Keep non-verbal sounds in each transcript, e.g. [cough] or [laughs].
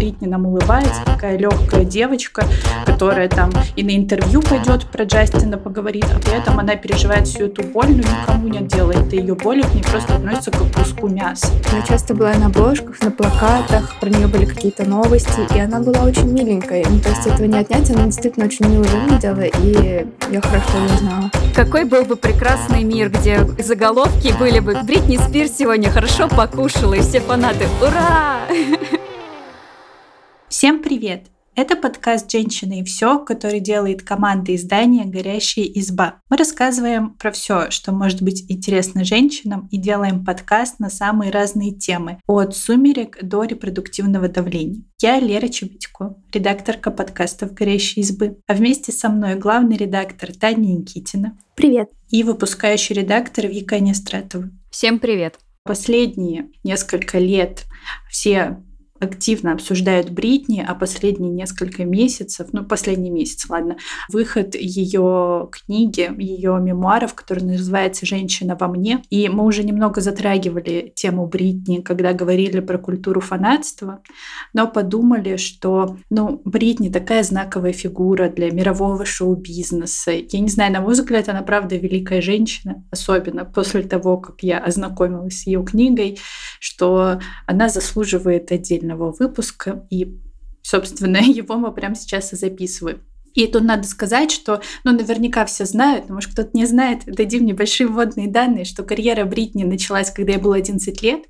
Бритни нам улыбается, такая легкая девочка, которая там и на интервью пойдет про Джастина поговорит, а при этом она переживает всю эту боль, но никому не делает ее боли, к ней просто относится как к куску мяса. Она часто была на обложках, на плакатах, про нее были какие-то новости, и она была очень миленькой. Ну, то есть этого не отнять, она действительно очень мило выглядела, и я хорошо ее знала. Какой был бы прекрасный мир, где заголовки были бы «Бритни Спирс сегодня хорошо покушала», и все фанаты «Ура!» [laughs] Всем привет! Это подкаст «Женщины и все», который делает команда издания «Горящая изба». Мы рассказываем про все, что может быть интересно женщинам, и делаем подкаст на самые разные темы, от сумерек до репродуктивного давления. Я Лера Чебедько, редакторка подкастов «Горящей избы», а вместе со мной главный редактор Таня Никитина. Привет. И выпускающий редактор Вика Нестратова. Всем привет. Последние несколько лет все активно обсуждают Бритни, а последние несколько месяцев, ну, последний месяц, ладно, выход ее книги, ее мемуаров, который называется «Женщина во мне». И мы уже немного затрагивали тему Бритни, когда говорили про культуру фанатства, но подумали, что, ну, Бритни такая знаковая фигура для мирового шоу-бизнеса. Я не знаю, на мой взгляд, она правда великая женщина, особенно после того, как я ознакомилась с ее книгой, что она заслуживает отдельно отдельного выпуска, и, собственно, [laughs] его мы прямо сейчас и записываем. И тут надо сказать, что, ну, наверняка все знают, но, может, кто-то не знает, дадим небольшие вводные данные, что карьера Бритни началась, когда ей было 11 лет.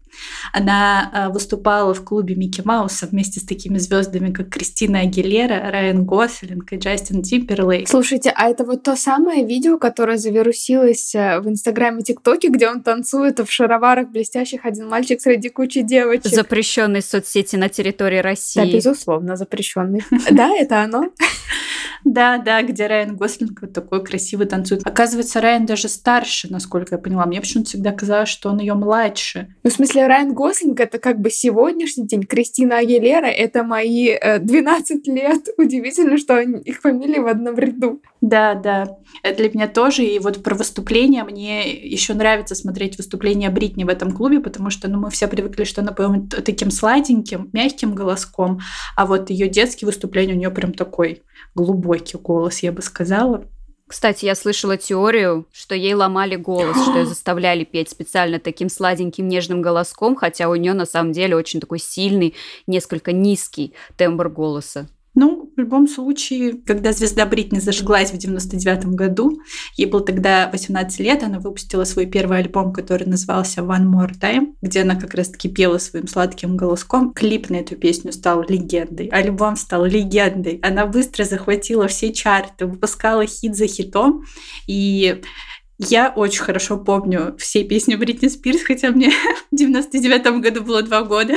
Она э, выступала в клубе Микки Мауса вместе с такими звездами, как Кристина Агилера, Райан Гослинг и Джастин Тимберлейк. Слушайте, а это вот то самое видео, которое завирусилось э, в Инстаграме ТикТоке, где он танцует в шароварах блестящих один мальчик среди кучи девочек. Запрещенной соцсети на территории России. Да, безусловно, запрещенный. [laughs] Да, это оно. [laughs] Да, да, где Райан Гослинг вот такой красивый танцует. Оказывается, Райан даже старше, насколько я поняла. Мне почему-то всегда казалось, что он ее младше. Ну, в смысле, Райан Гослинг это как бы сегодняшний день. Кристина Агилера это мои э, 12 лет. [laughs] Удивительно, что они, их фамилии в одном ряду. Да, да. Это для меня тоже. И вот про выступления мне еще нравится смотреть выступления Бритни в этом клубе, потому что ну, мы все привыкли, что она поет таким сладеньким, мягким голоском, а вот ее детские выступления у нее прям такой глубокий голос, я бы сказала. Кстати, я слышала теорию, что ей ломали голос, что ее [gasps] заставляли петь специально таким сладеньким нежным голоском, хотя у нее на самом деле очень такой сильный, несколько низкий тембр голоса. Ну, в любом случае, когда звезда Бритни зажглась в 99 году, ей было тогда 18 лет, она выпустила свой первый альбом, который назывался One More Time, где она как раз-таки пела своим сладким голоском. Клип на эту песню стал легендой, альбом стал легендой. Она быстро захватила все чарты, выпускала хит за хитом, и я очень хорошо помню все песни Бритни Спирс, хотя мне [laughs] в 99 году было два года.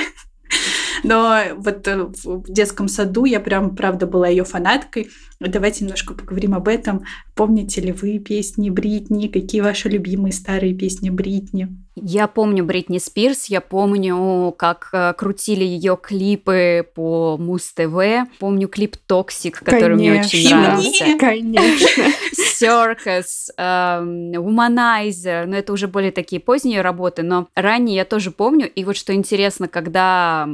Но вот э, в детском саду я прям, правда, была ее фанаткой. Давайте немножко поговорим об этом. Помните ли вы песни Бритни? Какие ваши любимые старые песни Бритни? Я помню Бритни Спирс, я помню, как э, крутили ее клипы по Муз-ТВ. Помню клип «Toxic», который Конечно. мне очень нравился. [laughs] Конечно. Circus, эм, Womanizer, но это уже более такие поздние работы, но ранее я тоже помню. И вот что интересно, когда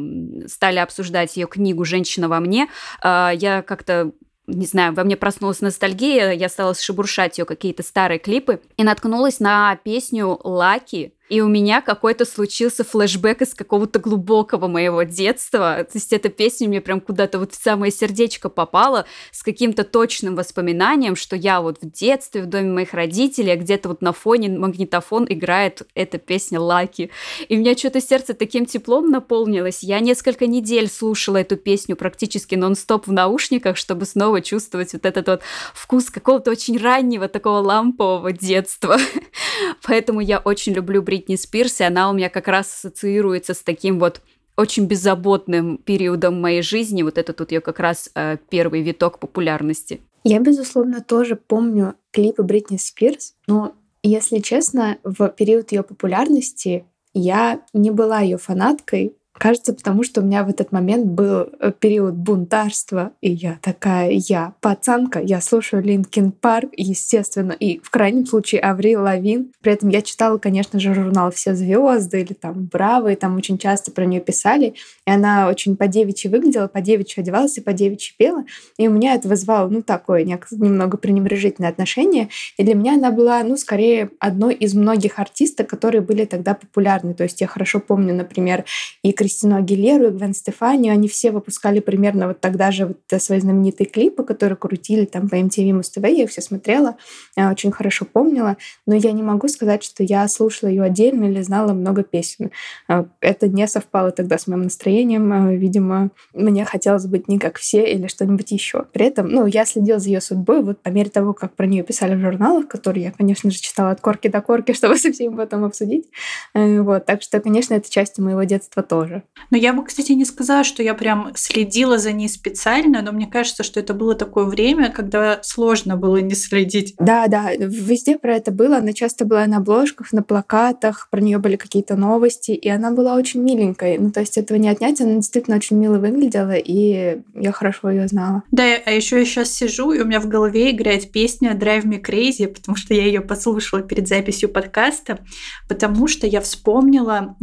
стали обсуждать ее книгу «Женщина во мне», э, я как-то не знаю, во мне проснулась ностальгия, я стала шебуршать ее какие-то старые клипы и наткнулась на песню «Лаки», и у меня какой-то случился флешбэк из какого-то глубокого моего детства. То есть эта песня мне прям куда-то вот в самое сердечко попала с каким-то точным воспоминанием, что я вот в детстве в доме моих родителей, а где-то вот на фоне магнитофон играет эта песня «Лаки». И у меня что-то сердце таким теплом наполнилось. Я несколько недель слушала эту песню практически нон-стоп в наушниках, чтобы снова чувствовать вот этот вот вкус какого-то очень раннего такого лампового детства. [laughs] Поэтому я очень люблю Бритни Бритни Спирс, и она у меня как раз ассоциируется с таким вот очень беззаботным периодом моей жизни. Вот это тут ее как раз э, первый виток популярности. Я, безусловно, тоже помню клипы Бритни Спирс, но, если честно, в период ее популярности я не была ее фанаткой, Кажется, потому что у меня в этот момент был э, период бунтарства, и я такая, я пацанка, я слушаю Linkin Park, естественно, и в крайнем случае Аврил Лавин. При этом я читала, конечно же, журнал «Все звезды» или там «Браво», и там очень часто про нее писали, и она очень по девичьи выглядела, по девичьи одевалась и по девичьи пела, и у меня это вызвало, ну, такое немного пренебрежительное отношение, и для меня она была, ну, скорее одной из многих артисток, которые были тогда популярны, то есть я хорошо помню, например, и Кристину Агилеру, и Гвен Стефани, они все выпускали примерно вот тогда же вот свои знаменитые клипы, которые крутили там по MTV Must TV, я их все смотрела, я очень хорошо помнила, но я не могу сказать, что я слушала ее отдельно или знала много песен. А, это не совпало тогда с моим настроением. А, видимо, мне хотелось быть не как все или что-нибудь еще. При этом, ну, я следила за ее судьбой вот по мере того, как про нее писали в журналах, которые я, конечно же, читала от корки до корки, [laughs] чтобы со всеми потом обсудить. Э, вот, так что, конечно, это часть моего детства тоже. Но я бы, кстати, не сказала, что я прям следила за ней специально, но мне кажется, что это было такое время, когда сложно было не следить. Да, да, везде про это было. Она часто была на обложках, на плакатах, про нее были какие-то новости, и она была очень миленькой. Ну, то есть этого не отнять, она действительно очень мило выглядела, и я хорошо ее знала. Да, а еще я сейчас сижу, и у меня в голове играет песня Drive Me Crazy, потому что я ее послушала перед записью подкаста, потому что я вспомнила,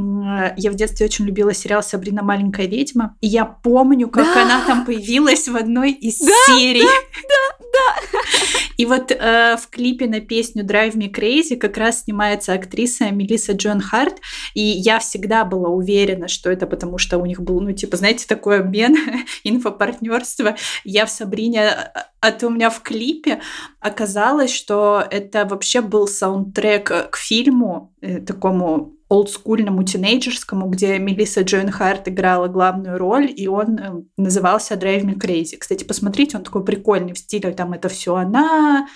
я в детстве очень любила сериал «Сабрина маленькая ведьма», и я помню, как да! она там появилась в одной из да, серий. Да, да, да. И вот э, в клипе на песню Drive Me Crazy как раз снимается актриса Мелисса Джон Харт, и я всегда была уверена, что это потому, что у них был, ну, типа, знаете, такой обмен, [laughs] инфопартнерство. Я в Сабрине, а, а то у меня в клипе оказалось, что это вообще был саундтрек к фильму, э, такому олдскульному тинейджерскому, где Мелисса Джоин Харт играла главную роль, и он э, назывался Drive Me Crazy. Кстати, посмотрите, он такой прикольный в стиле, там это все она,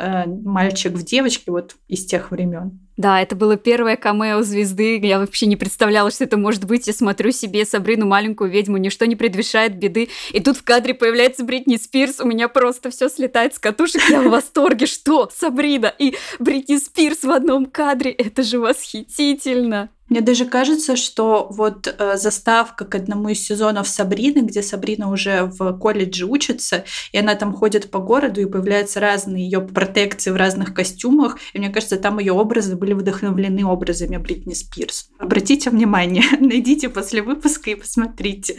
э, мальчик в девочке, вот из тех времен. Да, это было первое камео звезды. Я вообще не представляла, что это может быть. Я смотрю себе Сабрину маленькую ведьму, ничто не предвещает беды. И тут в кадре появляется Бритни Спирс. У меня просто все слетает с катушек. Я в восторге. Что? Сабрина и Бритни Спирс в одном кадре. Это же восхитительно. Мне даже кажется, что вот э, заставка к одному из сезонов Сабрины, где Сабрина уже в колледже учится, и она там ходит по городу, и появляются разные ее протекции в разных костюмах, и мне кажется, там ее образы были вдохновлены образами Бритни Спирс. Обратите внимание, [laughs] найдите после выпуска и посмотрите.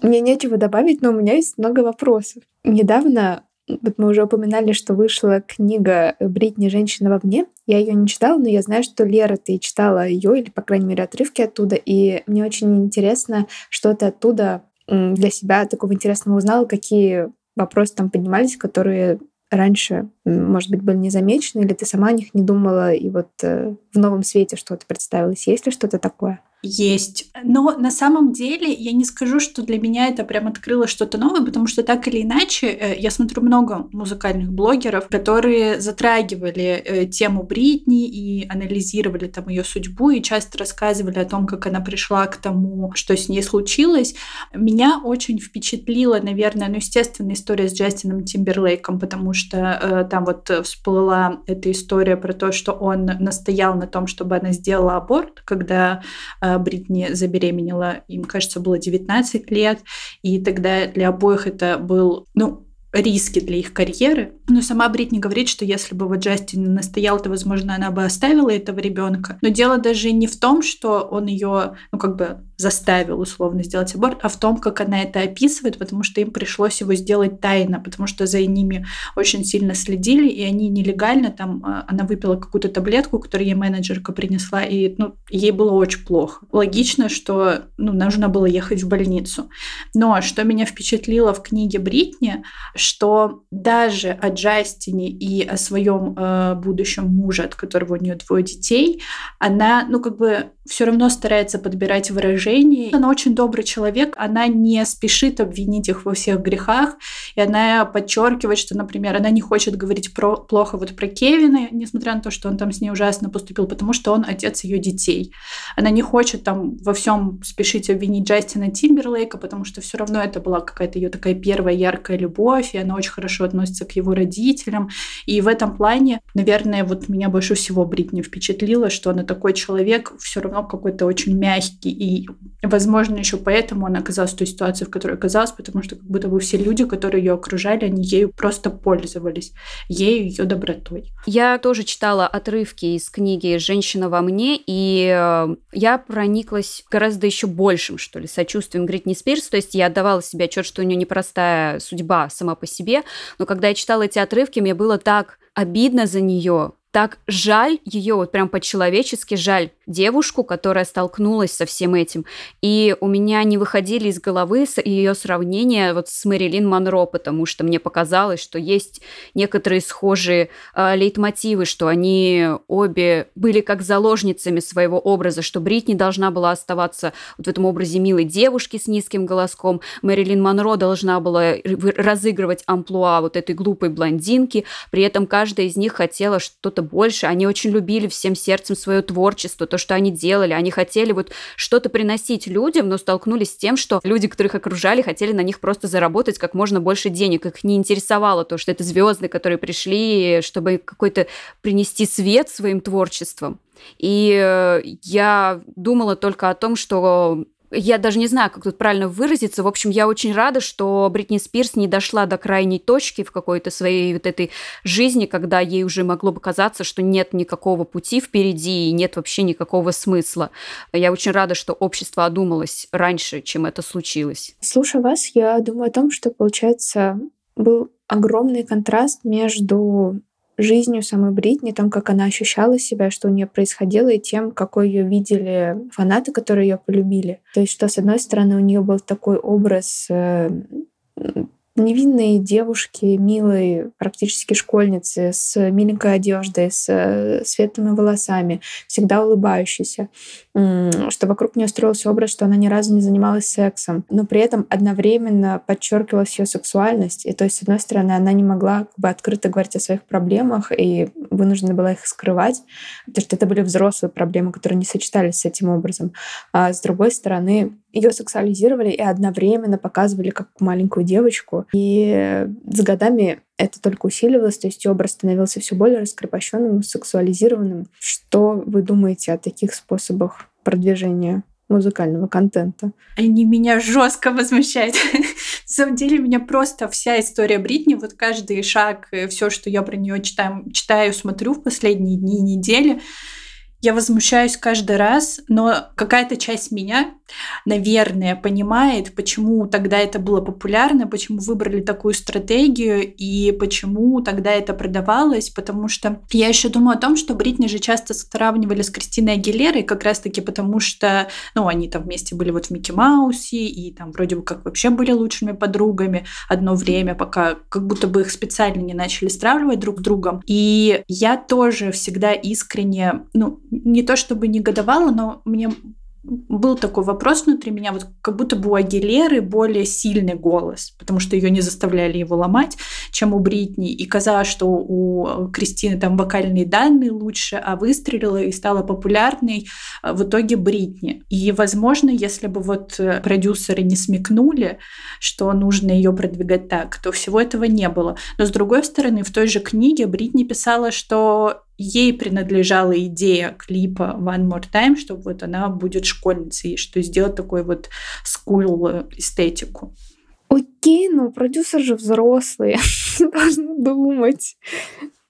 Мне нечего добавить, но у меня есть много вопросов. Недавно вот мы уже упоминали, что вышла книга «Бритни. Женщина в огне». Я ее не читала, но я знаю, что Лера, ты читала ее, или, по крайней мере, отрывки оттуда. И мне очень интересно, что ты оттуда для себя такого интересного узнала, какие вопросы там поднимались, которые раньше, может быть, были не замечены, или ты сама о них не думала, и вот э, в новом свете что-то представилось. Есть ли что-то такое? Есть. Но на самом деле я не скажу, что для меня это прям открыло что-то новое, потому что так или иначе э, я смотрю много музыкальных блогеров, которые затрагивали э, тему Бритни и анализировали там ее судьбу и часто рассказывали о том, как она пришла к тому, что с ней случилось. Меня очень впечатлила, наверное, ну, естественно, история с Джастином Тимберлейком, потому что э, там вот всплыла эта история про то, что он настоял на том, чтобы она сделала аборт, когда э, Бритни забеременела, им, кажется, было 19 лет, и тогда для обоих это был, ну, риски для их карьеры. Но сама Бритни говорит, что если бы вот Джастин настоял, то, возможно, она бы оставила этого ребенка. Но дело даже не в том, что он ее, ну, как бы заставил условно сделать аборт, а в том, как она это описывает, потому что им пришлось его сделать тайно, потому что за ними очень сильно следили, и они нелегально там, а, она выпила какую-то таблетку, которую ей менеджерка принесла, и ну, ей было очень плохо. Логично, что ну, нужно было ехать в больницу. Но что меня впечатлило в книге Бритни, что даже о Джастине и о своем э, будущем муже, от которого у нее двое детей, она, ну, как бы все равно старается подбирать выражения. Она очень добрый человек, она не спешит обвинить их во всех грехах, и она подчеркивает, что, например, она не хочет говорить про, плохо вот про Кевина, несмотря на то, что он там с ней ужасно поступил, потому что он отец ее детей. Она не хочет там во всем спешить обвинить Джастина Тимберлейка, потому что все равно это была какая-то ее такая первая яркая любовь, и она очень хорошо относится к его родителям. И в этом плане, наверное, вот меня больше всего Бритни впечатлило, что она такой человек все равно какой-то очень мягкий и возможно, еще поэтому она оказалась в той ситуации, в которой оказалась, потому что как будто бы все люди, которые ее окружали, они ею просто пользовались, ею, ее добротой. Я тоже читала отрывки из книги «Женщина во мне», и э, я прониклась гораздо еще большим, что ли, сочувствием Гритни Спирс, то есть я отдавала себе отчет, что у нее непростая судьба сама по себе, но когда я читала эти отрывки, мне было так обидно за нее, так жаль ее, вот прям по-человечески жаль девушку, которая столкнулась со всем этим. И у меня не выходили из головы ее сравнения вот с Мэрилин Монро, потому что мне показалось, что есть некоторые схожие э, лейтмотивы, что они обе были как заложницами своего образа, что Бритни должна была оставаться вот в этом образе милой девушки с низким голоском, Мэрилин Монро должна была разыгрывать амплуа вот этой глупой блондинки, при этом каждая из них хотела что-то больше, они очень любили всем сердцем свое творчество, то, что они делали. Они хотели вот что-то приносить людям, но столкнулись с тем, что люди, которых окружали, хотели на них просто заработать как можно больше денег. Их не интересовало то, что это звезды, которые пришли, чтобы какой-то принести свет своим творчеством. И э, я думала только о том, что я даже не знаю, как тут правильно выразиться. В общем, я очень рада, что Бритни Спирс не дошла до крайней точки в какой-то своей вот этой жизни, когда ей уже могло бы казаться, что нет никакого пути впереди и нет вообще никакого смысла. Я очень рада, что общество одумалось раньше, чем это случилось. Слушая вас, я думаю о том, что, получается, был огромный контраст между жизнью самой Бритни, том, как она ощущала себя, что у нее происходило, и тем, какой ее видели фанаты, которые ее полюбили. То есть, что с одной стороны у нее был такой образ э, невинной девушки, милой, практически школьницы, с миленькой одеждой, с э, светлыми волосами, всегда улыбающейся, что вокруг нее строился образ, что она ни разу не занималась сексом, но при этом одновременно подчеркивалась ее сексуальность. И то есть, с одной стороны, она не могла как бы открыто говорить о своих проблемах и вынуждена была их скрывать, потому что это были взрослые проблемы, которые не сочетались с этим образом. А с другой стороны, ее сексуализировали и одновременно показывали как маленькую девочку. И с годами это только усиливалось, то есть образ становился все более раскрепощенным, сексуализированным. Что вы думаете о таких способах продвижения музыкального контента? Они меня жестко возмущают. [laughs] На самом деле меня просто вся история Бритни, вот каждый шаг, все, что я про нее читаю, читаю, смотрю в последние дни и недели, я возмущаюсь каждый раз, но какая-то часть меня, наверное, понимает, почему тогда это было популярно, почему выбрали такую стратегию и почему тогда это продавалось, потому что я еще думаю о том, что Бритни же часто сравнивали с Кристиной Агилерой, как раз-таки потому что, ну, они там вместе были вот в Микки Маусе и там вроде бы как вообще были лучшими подругами одно время, пока как будто бы их специально не начали сравнивать друг с другом. И я тоже всегда искренне, ну, не то чтобы негодовала, но мне был такой вопрос внутри меня, вот как будто бы у Агилеры более сильный голос, потому что ее не заставляли его ломать, чем у Бритни. И казалось, что у Кристины там вокальные данные лучше, а выстрелила и стала популярной э, в итоге Бритни. И, возможно, если бы вот э, продюсеры не смекнули, что нужно ее продвигать так, то всего этого не было. Но с другой стороны, в той же книге Бритни писала, что ей принадлежала идея клипа One More Time, что вот она будет школьницей, что сделать такой вот school эстетику. Окей, но продюсер же взрослый, [laughs] должны думать.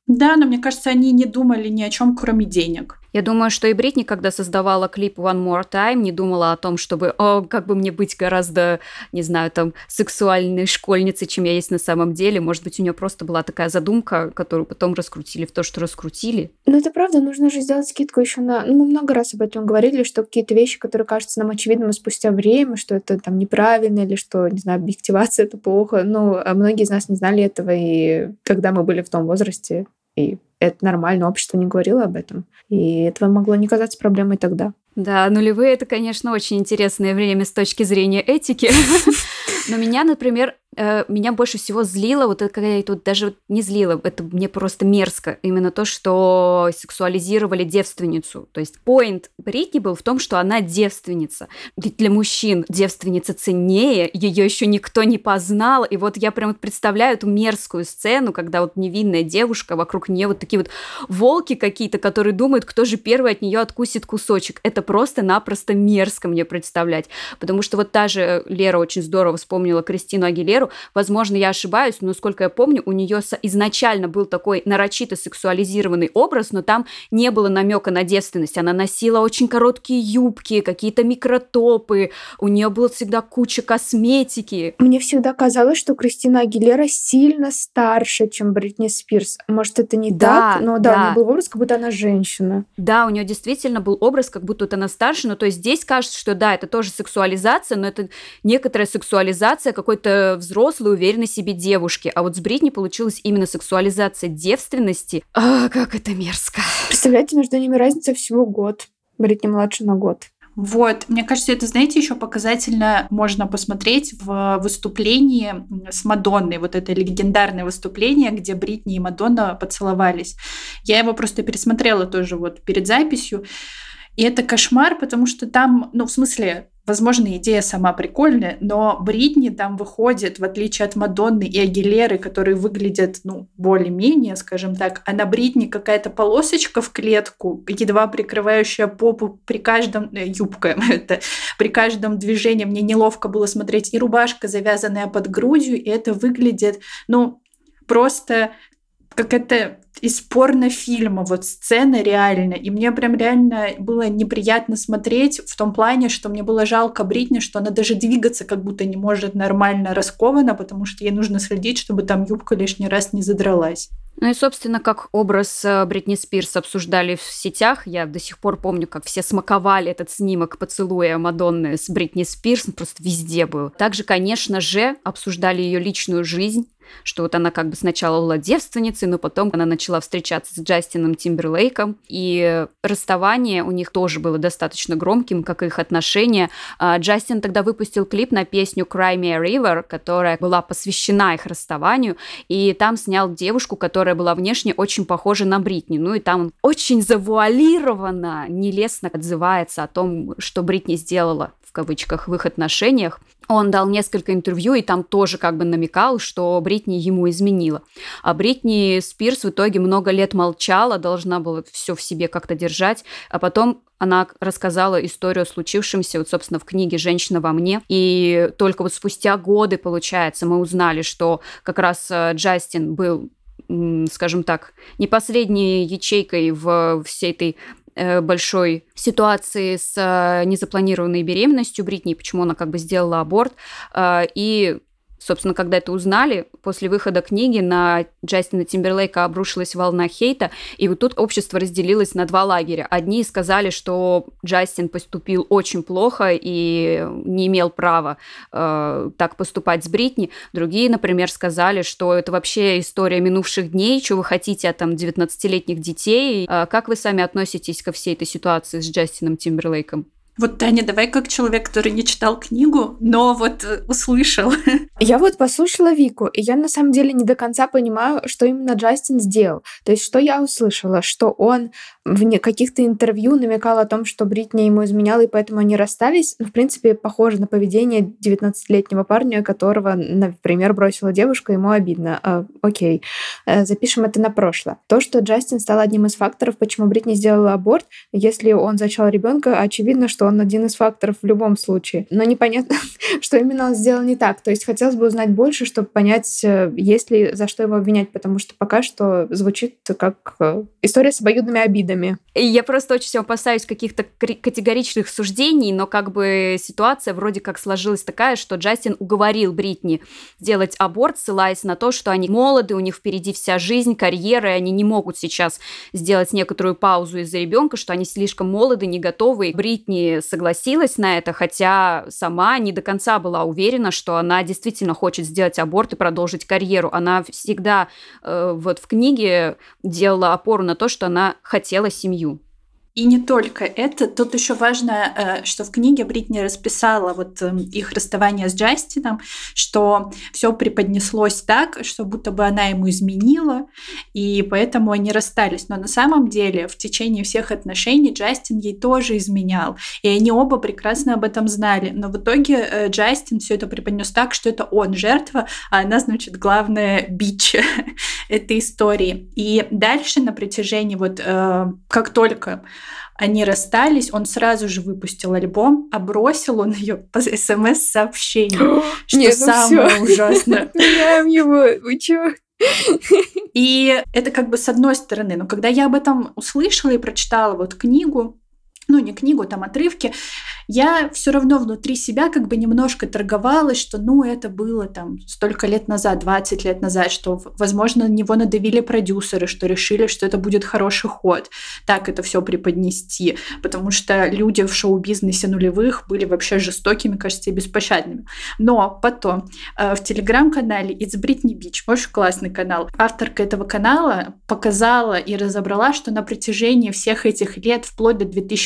Да, но мне кажется, они не думали ни о чем, кроме денег. Я думаю, что и Бритни, когда создавала клип One More Time, не думала о том, чтобы, о, как бы мне быть гораздо, не знаю, там, сексуальной школьницей, чем я есть на самом деле. Может быть, у нее просто была такая задумка, которую потом раскрутили в то, что раскрутили. Ну, это правда, нужно же сделать скидку еще на... Ну, мы много раз об этом говорили, что какие-то вещи, которые кажутся нам очевидными спустя время, что это там неправильно или что, не знаю, объективация — это плохо. Ну, а многие из нас не знали этого, и когда мы были в том возрасте, и это нормально, общество не говорило об этом. И этого могло не казаться проблемой тогда. Да, нулевые — это, конечно, очень интересное время с точки зрения этики. [laughs] Но меня, например, э, меня больше всего злило, вот когда я тут даже не злило, это мне просто мерзко, именно то, что сексуализировали девственницу. То есть поинт Бритни был в том, что она девственница. Ведь для мужчин девственница ценнее, ее еще никто не познал, и вот я прям представляю эту мерзкую сцену, когда вот невинная девушка, вокруг нее вот такие вот волки какие-то, которые думают, кто же первый от нее откусит кусочек. Это просто-напросто мерзко мне представлять, потому что вот та же Лера очень здорово вспомнила Кристину Агилеру, возможно, я ошибаюсь, но, сколько я помню, у нее изначально был такой нарочито сексуализированный образ, но там не было намека на девственность, она носила очень короткие юбки, какие-то микротопы, у нее была всегда куча косметики. Мне всегда казалось, что Кристина Агилера сильно старше, чем Бритни Спирс. Может, это не Да, так, но да, да. у нее был образ, как будто она женщина. Да, у нее действительно был образ, как будто вот она старше, но то есть здесь кажется, что да, это тоже сексуализация, но это некоторая сексуализация какой-то взрослой, уверенной себе девушки. А вот с Бритни получилась именно сексуализация девственности. А, как это мерзко. Представляете, между ними разница всего год. Бритни младше на год. Вот, мне кажется, это, знаете, еще показательно можно посмотреть в выступлении с Мадонной, вот это легендарное выступление, где Бритни и Мадонна поцеловались. Я его просто пересмотрела тоже вот перед записью. И это кошмар, потому что там, ну, в смысле, возможно, идея сама прикольная, но Бритни там выходит, в отличие от Мадонны и Агилеры, которые выглядят, ну, более-менее, скажем так, а на Бритни какая-то полосочка в клетку, едва прикрывающая попу при каждом... э, юбка [laughs] это, при каждом движении. Мне неловко было смотреть. И рубашка, завязанная под грудью, и это выглядит, ну, просто как это из порнофильма, вот сцена реально. И мне прям реально было неприятно смотреть в том плане, что мне было жалко Бритни, что она даже двигаться как будто не может нормально раскована, потому что ей нужно следить, чтобы там юбка лишний раз не задралась. Ну и, собственно, как образ э, Бритни Спирс обсуждали в сетях, я до сих пор помню, как все смаковали этот снимок поцелуя Мадонны с Бритни Спирс, просто везде был. Также, конечно же, обсуждали ее личную жизнь, что вот она как бы сначала была девственницей, но потом она начала встречаться с Джастином Тимберлейком, и расставание у них тоже было достаточно громким, как и их отношения. А, Джастин тогда выпустил клип на песню Cry Me a River, которая была посвящена их расставанию, и там снял девушку, которая была внешне очень похожа на Бритни. Ну и там он очень завуалированно, нелестно отзывается о том, что Бритни сделала в кавычках в их отношениях. Он дал несколько интервью и там тоже как бы намекал, что Бритни ему изменила. А Бритни Спирс в итоге много лет молчала, должна была все в себе как-то держать, а потом она рассказала историю о случившемся, вот, собственно, в книге «Женщина во мне». И только вот спустя годы, получается, мы узнали, что как раз э, Джастин был скажем так, не последней ячейкой в всей этой большой ситуации с э, незапланированной беременностью Бритни, почему она как бы сделала аборт. Э, И Собственно, когда это узнали, после выхода книги на Джастина Тимберлейка обрушилась волна хейта, и вот тут общество разделилось на два лагеря. Одни сказали, что Джастин поступил очень плохо и не имел права э, так поступать с Бритни. Другие, например, сказали, что это вообще история минувших дней, что вы хотите от там 19-летних детей. Э, как вы сами относитесь ко всей этой ситуации с Джастином Тимберлейком? Вот, Таня, давай как человек, который не читал книгу, но вот э, услышал. [laughs] Я вот послушала Вику, и я на самом деле не до конца понимаю, что именно Джастин сделал. То есть, что я услышала, что он в каких-то интервью намекал о том, что Бритни ему изменяла, и поэтому они расстались. Ну, в принципе, похоже на поведение 19-летнего парня, которого, например, бросила девушка, ему обидно. А, окей, Э, запишем это на прошлое. То, что Джастин стал одним из факторов, почему Бритни сделала аборт, если он зачал ребенка, очевидно, что он один из факторов в любом случае. Но непонятно, [laughs] что именно он сделал не так. То есть хотелось бы узнать больше, чтобы понять, э, есть ли за что его обвинять, потому что пока что звучит как э, история с обоюдными обидами. Я просто очень сильно опасаюсь каких-то категоричных суждений, но как бы ситуация вроде как сложилась такая, что Джастин уговорил Бритни сделать аборт, ссылаясь на то, что они молоды, у них впереди вся жизнь, карьера, и они не могут сейчас сделать некоторую паузу из-за ребенка, что они слишком молоды, не готовы. И Согласилась на это, хотя сама не до конца была уверена, что она действительно хочет сделать аборт и продолжить карьеру. Она всегда э, вот в книге делала опору на то, что она хотела семью. И не только это. Тут еще важно, э, что в книге Бритни расписала вот эм, их расставание с Джастином, что все преподнеслось так, что будто бы она ему изменила, и поэтому они расстались. Но на самом деле в течение всех отношений Джастин ей тоже изменял, и они оба прекрасно об этом знали. Но в итоге э, Джастин все это преподнес так, что это он жертва, а она, значит, главная бич [laughs] этой истории. И дальше на протяжении вот э, как только они расстались, он сразу же выпустил альбом, а бросил он ее по смс-сообщению, [gasps] что Нет, ну самое всё. ужасное. [laughs] Меняем его, вы чё? И это как бы с одной стороны, но когда я об этом услышала и прочитала вот книгу, ну не книгу, там отрывки, я все равно внутри себя как бы немножко торговалась, что ну это было там столько лет назад, 20 лет назад, что, возможно, на него надавили продюсеры, что решили, что это будет хороший ход, так это все преподнести, потому что люди в шоу-бизнесе нулевых были вообще жестокими, кажется, и беспощадными. Но потом э, в телеграм-канале It's Britney Beach, очень классный канал, авторка этого канала показала и разобрала, что на протяжении всех этих лет, вплоть до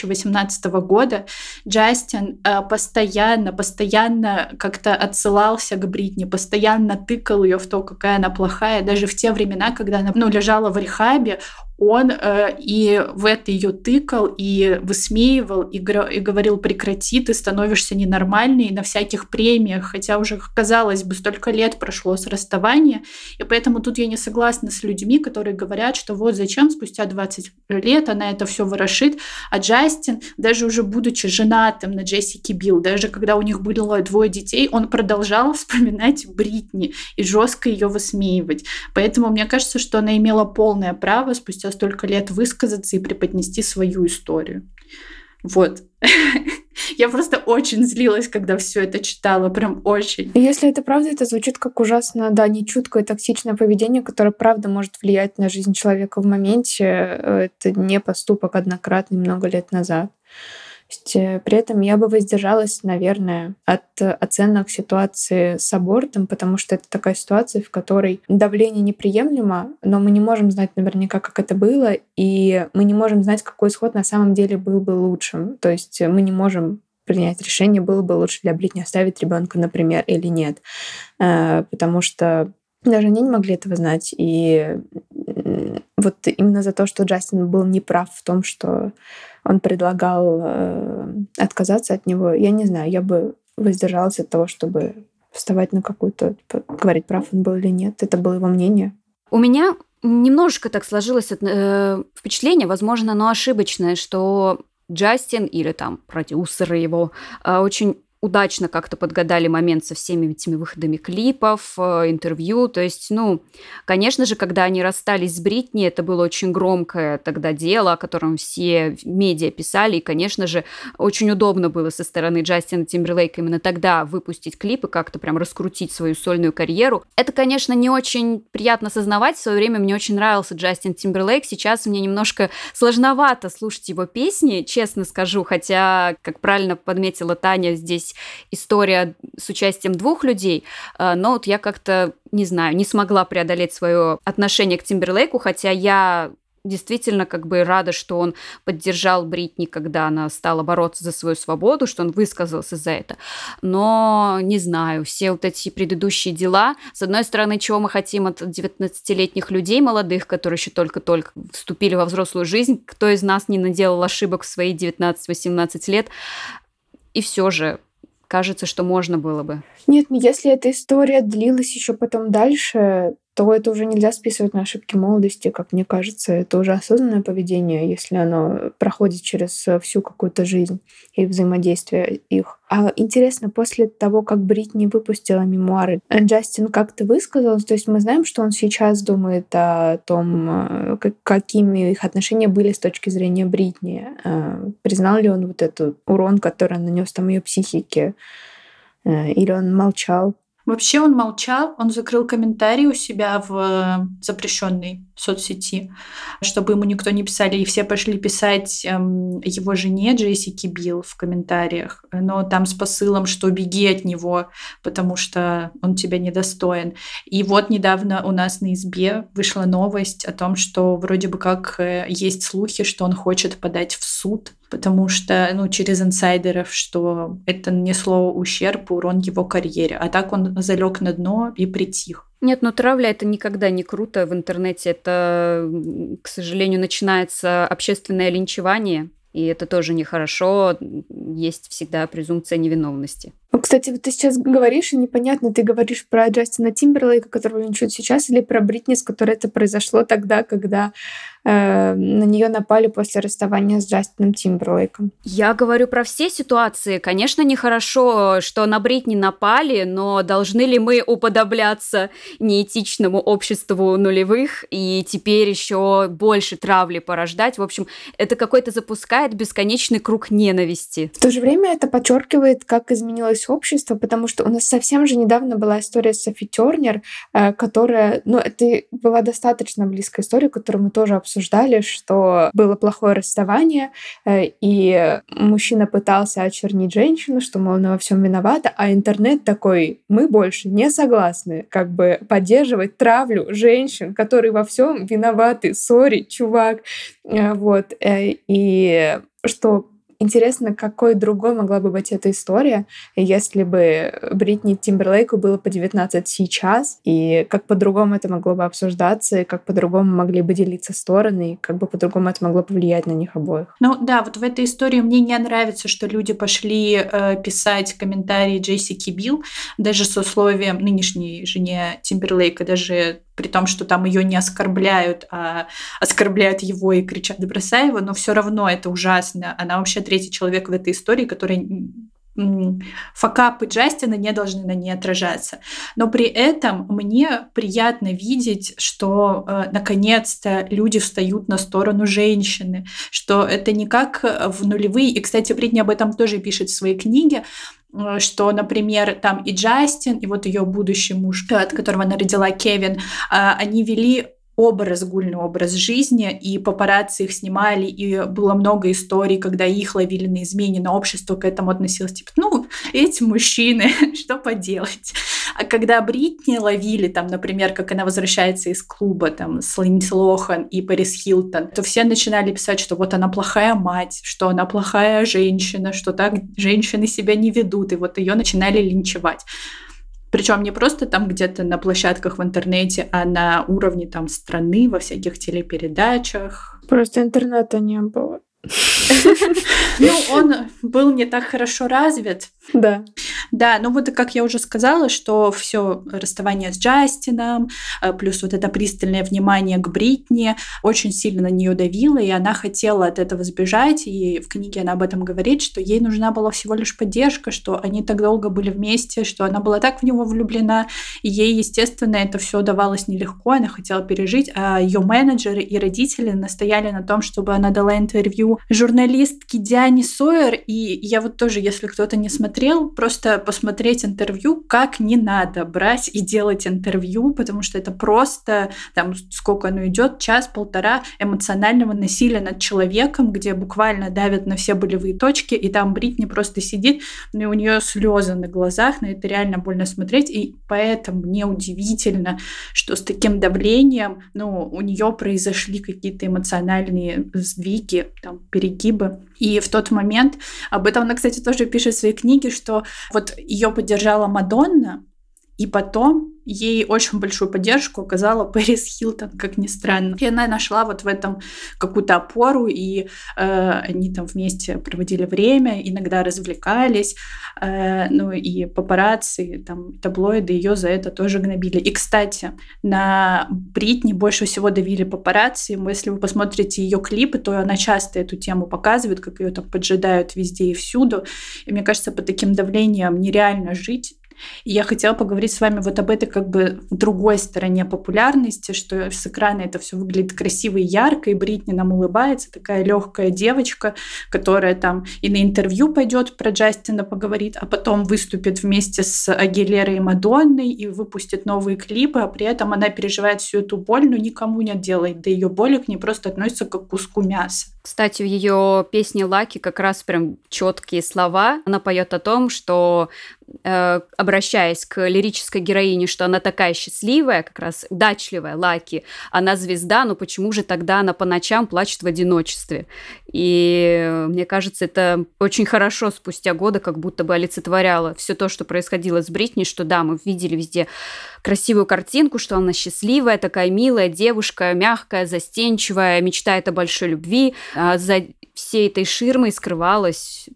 2018 года, Джастин э, постоянно, постоянно как-то отсылался к Бритни, постоянно тыкал ее в то, какая она плохая. Даже в те времена, когда она ну, лежала в рехабе, он э, и в это ее тыкал, и высмеивал, и, и говорил, прекрати, ты становишься ненормальной на всяких премиях, хотя уже, казалось бы, столько лет прошло с расставания, и поэтому тут я не согласна с людьми, которые говорят, что вот зачем спустя 20 лет она это все ворошит, а Джастин, даже уже будучи женатым на Джессике Билл, даже когда у них было двое детей, он продолжал вспоминать Бритни и жестко ее высмеивать. Поэтому мне кажется, что она имела полное право спустя столько лет высказаться и преподнести свою историю. Вот. [laughs] Я просто очень злилась, когда все это читала, прям очень. Если это правда, это звучит как ужасно, да, нечуткое токсичное поведение, которое правда может влиять на жизнь человека в моменте. Это не поступок однократный много лет назад э, при этом я бы воздержалась, наверное, от оценок ситуации с абортом, потому что это такая ситуация, в которой давление неприемлемо, но мы не можем знать наверняка, как это было, и мы не можем знать, какой исход на самом деле был бы лучшим. То есть мы не можем принять решение, было бы лучше для Бритни оставить ребенка, например, или нет. Э, потому что даже они не могли этого знать. И вот именно за то, что Джастин был неправ в том, что он предлагал э, отказаться от него, я не знаю, я бы воздержалась от того, чтобы вставать на какую-то, типа, говорить, прав он был или нет. Это было его мнение. У меня немножечко так сложилось э, впечатление, возможно, оно ошибочное, что Джастин или там продюсеры его. Э, очень удачно как-то подгадали момент со всеми этими выходами клипов, э, интервью. То есть, ну, конечно же, когда они расстались с Бритни, это было очень громкое тогда дело, о котором все медиа писали. И, конечно же, очень удобно было со стороны Джастина Тимберлейка именно тогда выпустить клипы, как-то прям раскрутить свою сольную карьеру. Это, конечно, не очень приятно осознавать. В свое время мне очень нравился Джастин Тимберлейк. Сейчас мне немножко сложновато слушать его песни, честно скажу. Хотя, как правильно подметила Таня, здесь здесь история с участием двух людей, э, но вот я как-то, не знаю, не смогла преодолеть свое отношение к Тимберлейку, хотя я действительно как бы рада, что он поддержал Бритни, когда она стала бороться за свою свободу, что он высказался за это. Но не знаю, все вот эти предыдущие дела, с одной стороны, чего мы хотим от 19-летних людей молодых, которые еще только-только вступили во взрослую жизнь, кто из нас не наделал ошибок в свои 19-18 лет, и все же кажется, что можно было бы. Нет, ну если эта история длилась еще потом дальше, то это уже нельзя списывать на ошибки молодости, как мне кажется. Это уже осознанное поведение, если оно проходит через всю какую-то жизнь и взаимодействие их. А интересно, после того, как Бритни выпустила мемуары, Джастин как-то высказался, то есть мы знаем, что он сейчас думает о том, какими их отношения были с точки зрения Бритни. Признал ли он вот этот урон, который нанес там ее психике, э, или он молчал? Вообще он молчал, он закрыл комментарий у себя в э, запрещенной соцсети, чтобы ему никто не писали, и все пошли писать эм, его жене Джессики Билл в комментариях, но там с посылом, что беги от него, потому что он тебя недостоин. И вот недавно у нас на избе вышла новость о том, что вроде бы как э, есть слухи, что он хочет подать в суд потому что, ну, через инсайдеров, что это нанесло ущерб, урон его карьере. А так он залег на дно и притих. Нет, ну травля это никогда не круто в интернете. Это, к сожалению, начинается общественное линчевание, и это тоже нехорошо. Есть всегда презумпция невиновности. Ну, кстати, вот ты сейчас говоришь, и непонятно, ты говоришь про Джастина Тимберлейка, которого линчуют сейчас, или про Бритни, с которой это произошло тогда, когда э, на нее напали после расставания с Джастином Тимберлейком. Я говорю про все ситуации. Конечно, нехорошо, что на Бритни напали, но должны ли мы уподобляться неэтичному обществу нулевых и теперь еще больше травли порождать? В общем, это какой-то запускает бесконечный круг ненависти. В то же время это подчеркивает, как изменилось изменилось общество, потому что у нас совсем же недавно была история с Софи Тернер, э, которая, ну, это была достаточно близкая история, которую мы тоже обсуждали, что было плохое расставание, э, и мужчина пытался очернить женщину, что, мол, она во всем виновата, а интернет такой, мы больше не согласны, как бы поддерживать травлю женщин, которые во всем виноваты, сори, чувак, э, вот, и что Интересно, какой другой могла бы быть эта история, если бы Бритни Тимберлейку было по 19 сейчас, и как по-другому это могло бы обсуждаться, и как по-другому могли бы делиться стороны, и как бы по-другому это могло повлиять на них обоих. Ну да, вот в этой истории мне не нравится, что люди пошли э, писать комментарии Джессики Билл, даже с условием нынешней жене Тимберлейка, даже при том, что там ее не оскорбляют, а оскорбляют его и кричат «бросай его», но все равно это ужасно. Она вообще третий человек в этой истории, который факапы Джастина не должны на ней отражаться. Но при этом мне приятно видеть, что э, наконец-то люди встают на сторону женщины, что это не как в нулевые. И, кстати, Бритни об этом тоже пишет в своей книге, Э, что, например, там и Джастин, и вот ее будущий муж, от которого она родила Кевин, а, они вели оба разгульный образ жизни, и папарацци их снимали, и было много историй, когда их ловили на измене, но общество к этому относилось, типа, ну, эти мужчины, [laughs] что поделать. А когда Бритни ловили, там, например, как она возвращается из клуба, там, с Линдси Лохан и Парис Хилтон, то все начинали писать, что вот она плохая мать, что она плохая женщина, что так женщины себя не ведут, и вот ее начинали линчевать. Причем не просто там где-то на площадках в интернете, а на уровне там страны, во всяких телепередачах. Просто интернета не было. [laughs] Ну, он был не так хорошо развит. Да. Да, ну вот как я уже сказала, что все расставание с Джастином, э, плюс вот это пристальное внимание к Бритни очень сильно на нее давило, и она хотела от этого сбежать, и в книге она об этом говорит, что ей нужна была всего лишь поддержка, что они так долго были вместе, что она была так в него влюблена, и ей, естественно, это все давалось нелегко, она хотела пережить, а ее менеджеры и родители настояли на том, чтобы она дала интервью журналистке Диане Сойер, и я вот тоже, если кто-то не смотрел, просто посмотреть интервью, как не надо брать и делать интервью, потому что это просто, там, сколько оно идет, час-полтора эмоционального насилия над человеком, где буквально давят на все болевые точки, и там Бритни просто сидит, и у нее слезы на глазах, на это реально больно смотреть, и поэтому мне удивительно, что с таким давлением, ну, у нее произошли какие-то эмоциональные сдвиги, там, перегибы. И в тот момент, об этом она, кстати, тоже пишет в своей книге, что вот ее поддержала Мадонна, и потом ей очень большую поддержку оказала [laughs] Пэрис Хилтон, как ни странно. И она нашла вот в этом какую-то опору, и э, они там вместе проводили время, иногда развлекались, э, ну и папарацци, там таблоиды ее за это тоже гнобили. И, кстати, на Бритни больше всего давили папарацци. Если вы посмотрите ее клипы, то она часто эту тему показывает, как ее там поджидают везде и всюду. И мне кажется, под таким давлением нереально жить И я хотела поговорить с вами вот об этой как бы другой стороне популярности, что с экрана это все выглядит красиво и ярко, и Бритни нам улыбается, такая легкая девочка, которая там и на интервью пойдет про Джастина поговорит, а потом выступит вместе с Агилерой и Мадонной и выпустит новые клипы, а при этом она переживает всю эту боль, но никому не делает, да ее боли к ней просто относятся как к куску мяса. Кстати, в ее песне Лаки как раз прям четкие слова. Она поет о том, что обращаясь к лирической героине, что она такая счастливая, как раз удачливая, Лаки, она звезда, но почему же тогда она по ночам плачет в одиночестве? И мне кажется, это очень хорошо спустя годы как будто бы олицетворяло все то, что происходило с Бритни, что да, мы видели везде красивую картинку, что она счастливая, такая милая девушка, мягкая, застенчивая, мечтает о большой любви. А за всей этой ширмой скрывалась,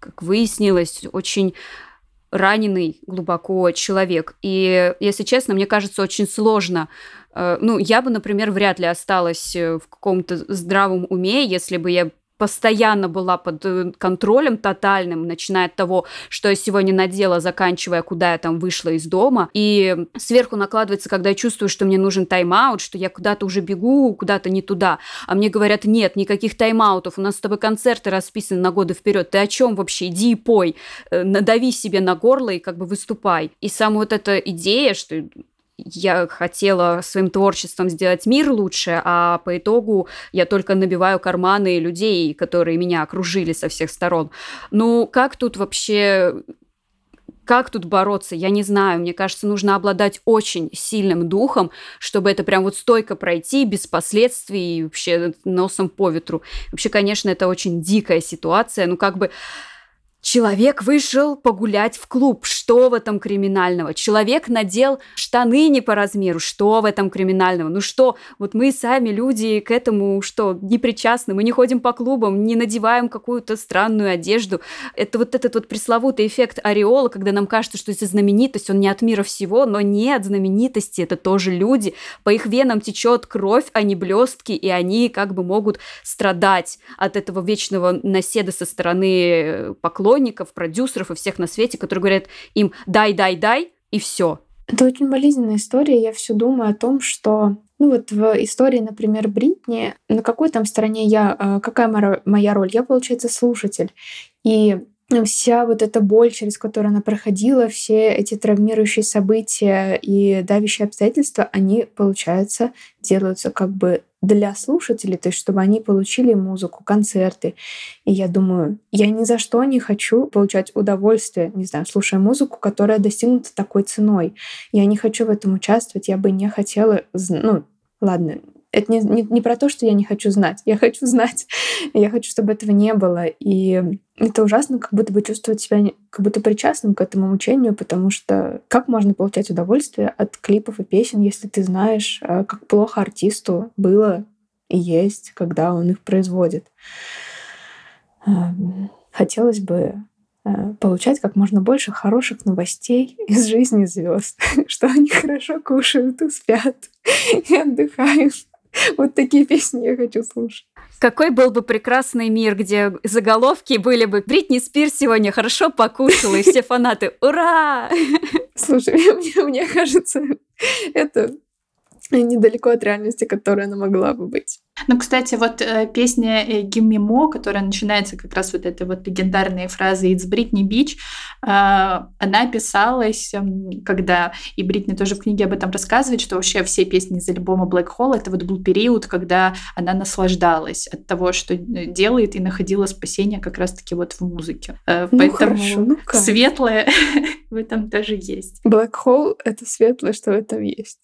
как выяснилось, очень раненый глубоко человек. И, если честно, мне кажется, очень сложно э, ну, я бы, например, вряд ли осталась э, в каком-то здравом уме, если бы я постоянно была под э, контролем тотальным, начиная от того, что я сегодня надела, заканчивая, куда я там вышла из дома. И сверху накладывается, когда я чувствую, что мне нужен тайм-аут, что я куда-то уже бегу, куда-то не туда. А мне говорят, нет, никаких тайм-аутов, у нас с тобой концерты расписаны на годы вперед. Ты о чем вообще? Иди и пой, э, надави себе на горло и как бы выступай. И сама вот эта идея, что я хотела своим творчеством сделать мир лучше, а по итогу я только набиваю карманы людей, которые меня окружили со всех сторон. Ну, как тут вообще как тут бороться, я не знаю. Мне кажется, нужно обладать очень сильным духом, чтобы это прям вот стойко пройти, без последствий, и вообще носом по ветру. Вообще, конечно, это очень дикая ситуация. Ну, как бы Человек вышел погулять в клуб. Что в этом криминального? Человек надел штаны не по размеру. Что в этом криминального? Ну что, вот мы сами люди к этому что, не причастны. Мы не ходим по клубам, не надеваем какую-то странную одежду. Это вот этот вот пресловутый эффект ореола, когда нам кажется, что это знаменитость, он не от мира всего, но нет, знаменитости это тоже люди. По их венам течет кровь, а не блестки, и они как бы могут страдать от этого вечного наседа со стороны поклонников поклонников, продюсеров и всех на свете, которые говорят им «дай, дай, дай», и все. Это очень болезненная история. Я все думаю о том, что ну вот в истории, например, Бритни, на какой там стороне я, а, какая моя роль? Я, получается, слушатель. И вся вот эта боль, через которую она проходила, все эти травмирующие события и давящие обстоятельства, они, получается, делаются как бы для слушателей, то есть чтобы они получили музыку, концерты. И я думаю, я ни за что не хочу получать удовольствие, не знаю, слушая музыку, которая достигнута такой ценой. Я не хочу в этом участвовать, я бы не хотела, ну, ладно, это не, не, не про то, что я не хочу знать. Я хочу знать. [laughs] я хочу, чтобы этого не было. И это ужасно, как будто бы чувствовать себя как будто причастным к этому мучению, потому что как можно получать удовольствие от клипов и песен, если ты знаешь, э, как плохо артисту было и есть, когда он их производит. Эм, хотелось бы э, получать как можно больше хороших новостей [laughs] из жизни звезд, [laughs] что они хорошо кушают и спят и отдыхают. [laughs] Вот такие песни я хочу слушать. Какой был бы прекрасный мир, где заголовки были бы «Бритни Спирс сегодня хорошо покушала», и [laughs] все фанаты «Ура!» Слушай, [laughs] мне, мне кажется, это [laughs] недалеко от реальности, которая она могла бы быть. Ну, кстати, вот э, песня э, «Gimme Mo», которая начинается как раз вот этой вот легендарной фразы «It's Britney Beach», э, она писалась, э, когда, и Бритни тоже в книге об этом рассказывает, что вообще все песни из альбома Black Hole, это вот был период, когда она наслаждалась от того, что э, делает, и находила спасение как раз-таки вот в музыке. Э, ну, поэтому хорошо, ну светлое [laughs] в этом тоже есть. Black Hole — это светлое, что в этом есть.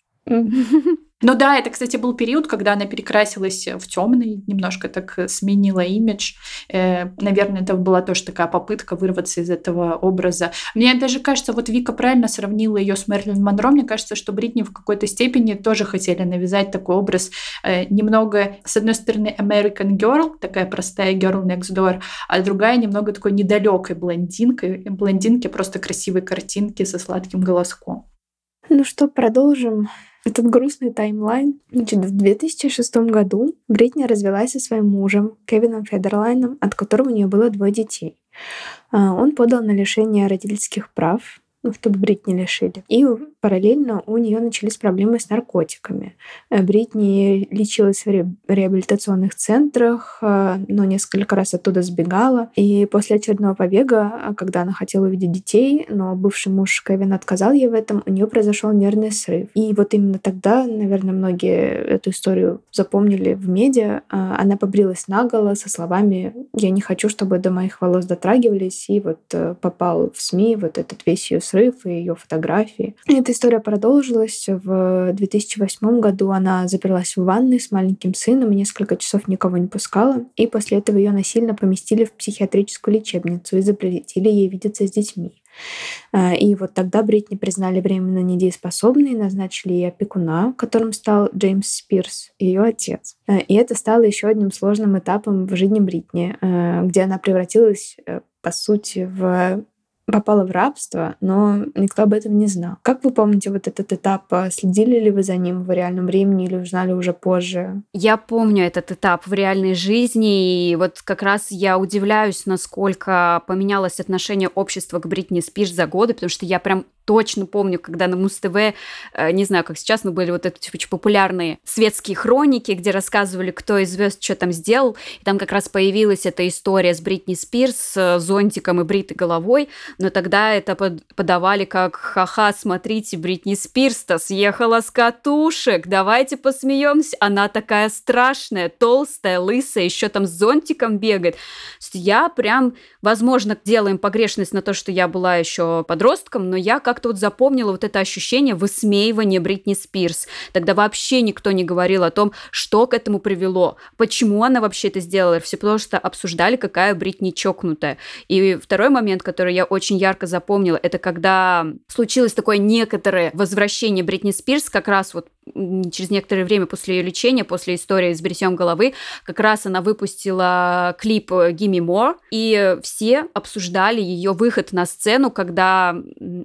Ну да, это, кстати, был период, когда она перекрасилась в темный, немножко так сменила имидж. Э, наверное, это была тоже такая попытка вырваться из этого образа. Мне даже кажется, вот Вика правильно сравнила ее с Мэрилин Монро. Мне кажется, что Бритни в какой-то степени тоже хотели навязать такой образ э, немного, с одной стороны, American Girl, такая простая girl next door, а другая немного такой недалекой блондинкой, блондинки просто красивой картинки со сладким голоском. Ну что, продолжим этот грустный таймлайн. Значит, в 2006 году Бритни развелась со своим мужем Кевином Федерлайном, от которого у нее было двое детей. А, он подал на лишение родительских прав ну, чтобы Бритни лишили. И параллельно у нее начались проблемы с наркотиками. Э, Бритни лечилась в реабилитационных центрах, э, но несколько раз оттуда сбегала. И после очередного побега, э, когда она хотела увидеть детей, но бывший муж Кевин отказал ей в этом, у нее произошел нервный срыв. И вот именно тогда, наверное, многие эту историю запомнили в медиа. Она побрилась наголо со словами «Я не хочу, чтобы до моих волос дотрагивались», и вот попал в СМИ вот этот весь ее срыв и ее фотографии. Эта история продолжилась. В 2008 году она заперлась в ванной с маленьким сыном и несколько часов никого не пускала. И после этого ее насильно поместили в психиатрическую лечебницу и запретили ей видеться с детьми. А, и вот тогда Бритни признали временно недееспособной и назначили ей опекуна, которым стал Джеймс Спирс, ее отец. А, и это стало еще одним сложным этапом в жизни Бритни, а, где она превратилась, э, по сути, в попала в рабство, но никто об этом не знал. Как вы помните вот этот этап? Следили ли вы за ним в реальном времени или узнали уже позже? Я помню этот этап в реальной жизни, и вот как раз я удивляюсь, насколько поменялось отношение общества к Бритни Спирс за годы, потому что я прям точно помню, когда на Муз-ТВ, э, не знаю, как сейчас, но были вот эти типа, популярные светские хроники, где рассказывали, кто из звезд что там сделал. И там как раз появилась эта история с Бритни Спирс, с зонтиком и бритой головой. Но тогда это подавали как «Ха-ха, смотрите, Бритни Спирс-то съехала с катушек, давайте посмеемся». Она такая страшная, толстая, лысая, еще там с зонтиком бегает. Я прям, возможно, делаем погрешность на то, что я была еще подростком, но я как как-то вот запомнила вот это ощущение высмеивания Бритни Спирс. Тогда вообще никто не говорил о том, что к этому привело, почему она вообще это сделала. Все просто обсуждали, какая Бритни чокнутая. И второй момент, который я очень ярко запомнила, это когда случилось такое некоторое возвращение Бритни Спирс как раз вот через некоторое время после ее лечения, после истории с бритьем головы, как раз она выпустила клип «Gimme More», и все обсуждали ее выход на сцену, когда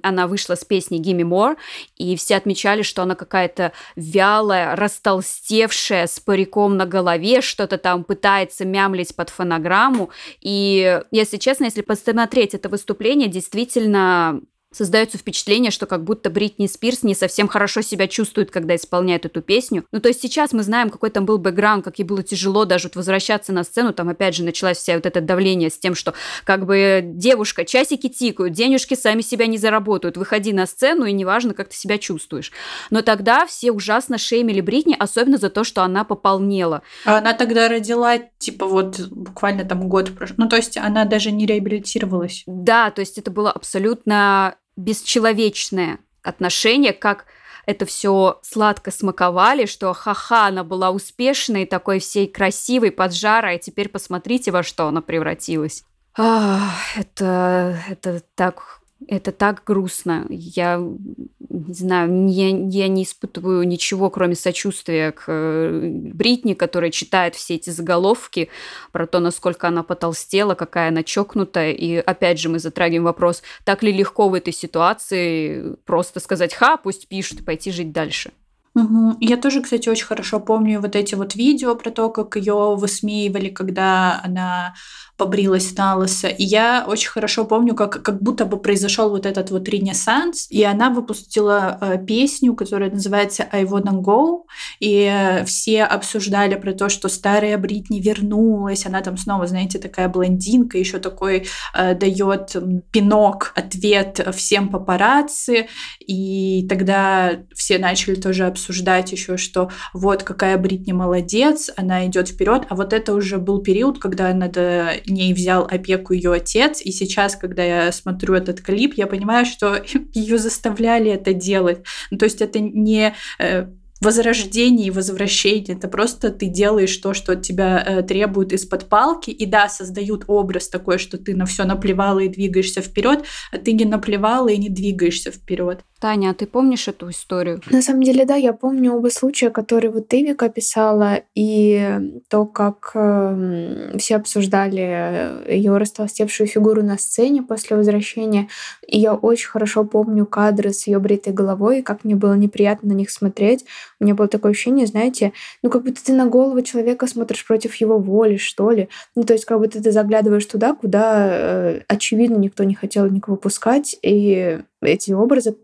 она вышла с песней «Gimme More», и все отмечали, что она какая-то вялая, растолстевшая, с париком на голове, что-то там пытается мямлить под фонограмму, и, если честно, если посмотреть это выступление, действительно создается впечатление, что как будто Бритни Спирс не совсем хорошо себя чувствует, когда исполняет эту песню. Ну, то есть сейчас мы знаем, какой там был бэкграунд, как ей было тяжело даже вот возвращаться на сцену. Там опять же началась вся вот это давление с тем, что как бы девушка, часики тикают, денежки сами себя не заработают, выходи на сцену, и неважно, как ты себя чувствуешь. Но тогда все ужасно шеймили Бритни, особенно за то, что она пополнела. А она тогда родила, типа вот буквально там год прошел. Ну, то есть она даже не реабилитировалась. Да, то есть это было абсолютно бесчеловечное отношение, как это все сладко смаковали, что ха-ха, она была успешной, такой всей красивой, поджарой, а теперь посмотрите, во что она превратилась. А, это, это так это так грустно. Я не знаю, я, я не испытываю ничего, кроме сочувствия к э, Бритни, которая читает все эти заголовки про то, насколько она потолстела, какая она чокнутая. И опять же мы затрагиваем вопрос, так ли легко в этой ситуации просто сказать «ха, пусть пишут» и пойти жить дальше. Угу. Я тоже, кстати, очень хорошо помню вот эти вот видео про то, как ее высмеивали, когда она побрилась на лысо. И я очень хорошо помню, как, как будто бы произошел вот этот вот ренессанс, и она выпустила э, песню, которая называется «I wanna go», и э, все обсуждали про то, что старая Бритни вернулась, она там снова, знаете, такая блондинка, еще такой э, дает пинок, ответ всем папарацци, и тогда все начали тоже обсуждать еще, что вот какая Бритни молодец, она идет вперед, а вот это уже был период, когда надо ней взял опеку ее отец, и сейчас, когда я смотрю этот клип, я понимаю, что [laughs] ее заставляли это делать. Ну, то есть это не э, возрождение и возвращение. Это просто ты делаешь то, что от тебя э, требуют из-под палки. И да, создают образ такой, что ты на все наплевала и двигаешься вперед, а ты не наплевала и не двигаешься вперед. Таня, а ты помнишь эту историю? На самом деле, да, я помню оба случая, которые вот ты, Вика, описала, и то, как э, все обсуждали ее растолстевшую фигуру на сцене после возвращения. И я очень хорошо помню кадры с ее бритой головой, как мне было неприятно на них смотреть. У меня было такое ощущение, знаете, ну как будто ты на голову человека смотришь против его воли, что ли. Ну то есть как будто ты заглядываешь туда, куда, э, очевидно, никто не хотел никого пускать, и эти образы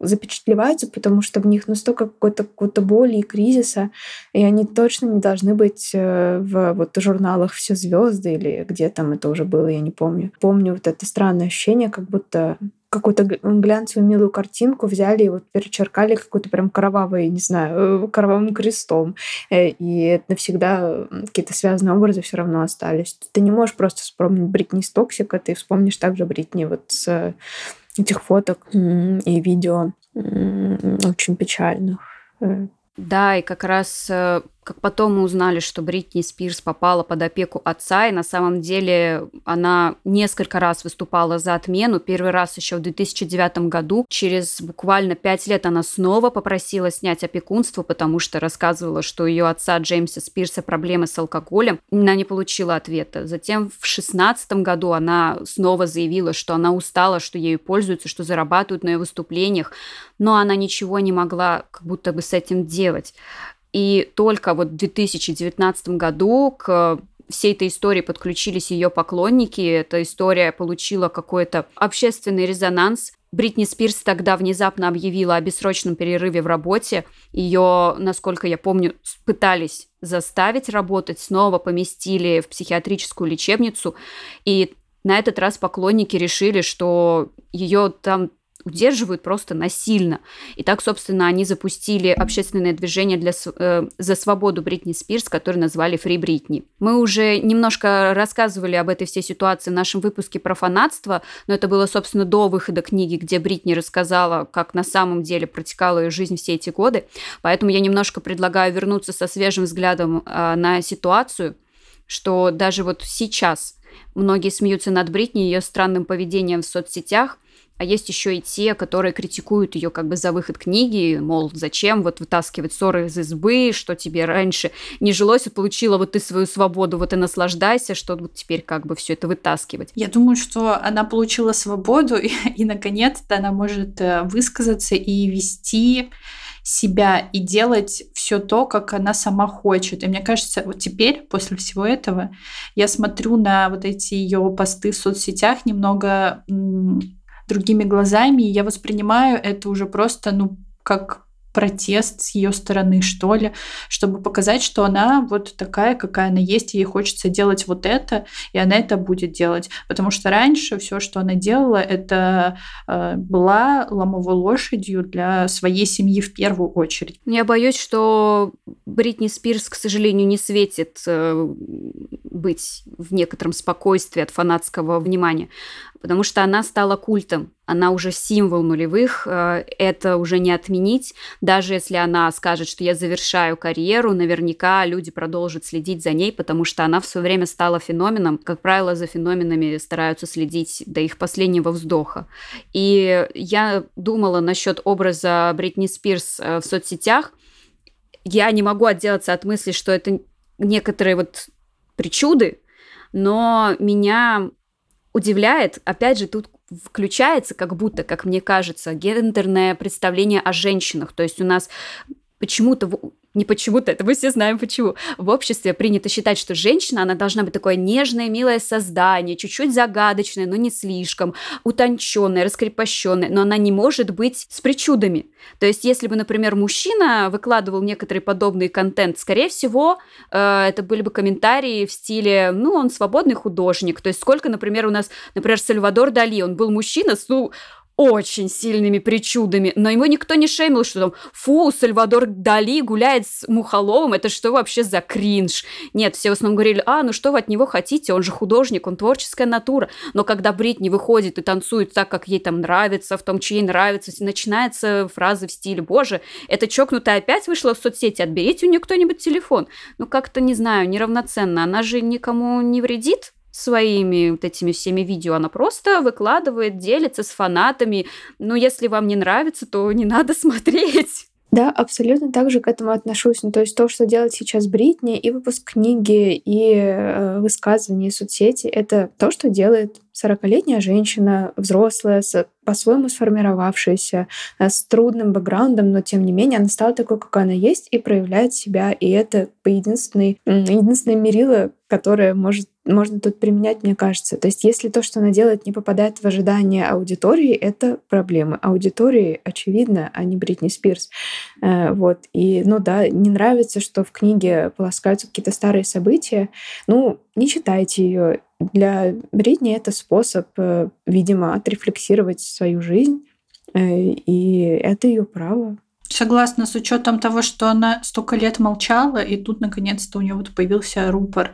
запечатлеваются, потому что в них настолько какой-то какой-то боли и кризиса, и они точно не должны быть э, в вот журналах «Все звезды» или где там это уже было, я не помню. Помню вот это странное ощущение, как будто какую-то глянцевую милую картинку взяли и вот перечеркали какой-то прям кровавый, не знаю, э, кровавым крестом. Э, и навсегда какие-то связанные образы все равно остались. Ты не можешь просто вспомнить Бритни с Токсика, ты вспомнишь также Бритни вот с этих фоток и видео очень печальных. Э. Да, и как раз э, как потом мы узнали, что Бритни Спирс попала под опеку отца, и на самом деле она несколько раз выступала за отмену. Первый раз еще в 2009 году. Через буквально пять лет она снова попросила снять опекунство, потому что рассказывала, что у ее отца Джеймса Спирса проблемы с алкоголем. Она не получила ответа. Затем в 2016 году она снова заявила, что она устала, что ею пользуются, что зарабатывают на ее выступлениях, но она ничего не могла как будто бы с этим делать. И только вот в 2019 году к всей этой истории подключились ее поклонники. Эта история получила какой-то общественный резонанс. Бритни Спирс тогда внезапно объявила о бессрочном перерыве в работе. Ее, насколько я помню, пытались заставить работать, снова поместили в психиатрическую лечебницу. И на этот раз поклонники решили, что ее там удерживают просто насильно. И так, собственно, они запустили общественное движение для, э, за свободу Бритни Спирс, которое назвали Free Бритни. Мы уже немножко рассказывали об этой всей ситуации в нашем выпуске про фанатство, но это было, собственно, до выхода книги, где Бритни рассказала, как на самом деле протекала ее жизнь все эти годы. Поэтому я немножко предлагаю вернуться со свежим взглядом э, на ситуацию, что даже вот сейчас многие смеются над Бритни, ее странным поведением в соцсетях – а есть еще и те, которые критикуют ее как бы за выход книги, мол, зачем вот вытаскивать ссоры из избы, что тебе раньше не жилось, и получила вот ты свою свободу, вот и наслаждайся, что вот теперь как бы все это вытаскивать. Я думаю, что она получила свободу, и, [laughs] и наконец-то она может э, высказаться и вести себя и делать все то, как она сама хочет. И мне кажется, вот теперь, после всего этого, я смотрю на вот эти ее посты в соцсетях немного другими глазами, и я воспринимаю это уже просто, ну, как протест с ее стороны, что ли, чтобы показать, что она вот такая, какая она есть, и ей хочется делать вот это, и она это будет делать. Потому что раньше все, что она делала, это э, была ломовой лошадью для своей семьи в первую очередь. Я боюсь, что Бритни Спирс, к сожалению, не светит э, быть в некотором спокойствии от фанатского внимания потому что она стала культом, она уже символ нулевых, э, это уже не отменить. Даже если она скажет, что я завершаю карьеру, наверняка люди продолжат следить за ней, потому что она в свое время стала феноменом. Как правило, за феноменами стараются следить до их последнего вздоха. И я думала насчет образа Бритни Спирс э, в соцсетях. Я не могу отделаться от мысли, что это некоторые вот причуды, но меня удивляет, опять же, тут включается как будто, как мне кажется, гендерное представление о женщинах. То есть у нас почему-то не почему-то, это мы все знаем почему. В обществе принято считать, что женщина, она должна быть такое нежное, милое создание, чуть-чуть загадочное, но не слишком, утонченное, раскрепощенное, но она не может быть с причудами. То есть, если бы, например, мужчина выкладывал некоторый подобный контент, скорее всего, э, это были бы комментарии в стиле, ну, он свободный художник. То есть, сколько, например, у нас, например, Сальвадор Дали, он был мужчина, ну, очень сильными причудами, но ему никто не шеймил, что там, фу, Сальвадор Дали гуляет с Мухоловым, это что вообще за кринж? Нет, все в основном говорили, а, ну что вы от него хотите, он же художник, он творческая натура. Но когда Бритни выходит и танцует так, как ей там нравится, в том, что ей нравится, начинается фраза в стиле, боже, эта чокнутая опять вышла в соцсети, отберите у нее кто-нибудь телефон. Ну как-то, не знаю, неравноценно, она же никому не вредит, своими вот этими всеми видео. Она просто выкладывает, делится с фанатами. Ну, если вам не нравится, то не надо [laughs] смотреть. Да, абсолютно так же к этому отношусь. Ну, то есть то, что делает сейчас Бритни, и выпуск книги, и э, высказывания, и соцсети, это то, что делает 40-летняя женщина, взрослая, по-своему сформировавшаяся, э, с трудным бэкграундом, но тем не менее она стала такой, какая она есть, и проявляет себя. И это единственный, единственное мерило, которое может, можно тут применять, мне кажется. То есть если то, что она делает, не попадает в ожидания аудитории, это проблемы. Аудитории, очевидно, а не Бритни Спирс. Э, вот. И, ну да, не нравится, что в книге полоскаются какие-то старые события. Ну, не читайте ее для Бритни это способ, э, видимо, отрефлексировать свою жизнь, э, и это ее право. Согласна, с учетом того, что она столько лет молчала, и тут наконец-то у нее вот появился рупор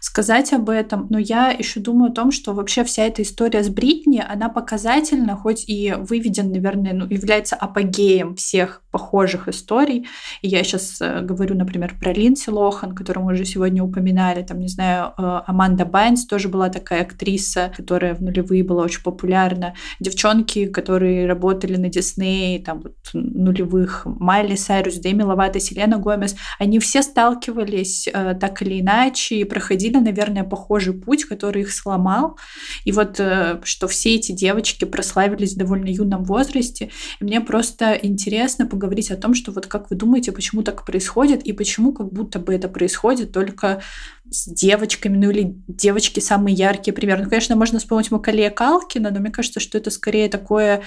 сказать об этом, но я еще думаю о том, что вообще вся эта история с Бритни, она показательна, хоть и выведен, наверное, ну, является апогеем всех похожих историй. И я сейчас э, говорю, например, про Линдси Лохан, которую мы уже сегодня упоминали, там, не знаю, э, Аманда Байнс тоже была такая актриса, которая в нулевые была очень популярна. Девчонки, которые работали на Дисней, там, вот, нулевых, Майли Сайрус, Дэми Ловато, Селена Гомес, они все сталкивались э, так или иначе и проходили проходили, наверное, похожий путь, который их сломал. И вот э, что все эти девочки прославились в довольно юном возрасте. И мне просто интересно поговорить о том, что вот как вы думаете, почему так происходит, и почему как будто бы это происходит только с девочками, ну или девочки самые яркие примеры. Ну, конечно, можно вспомнить Макалея Калкина, но мне кажется, что это скорее такое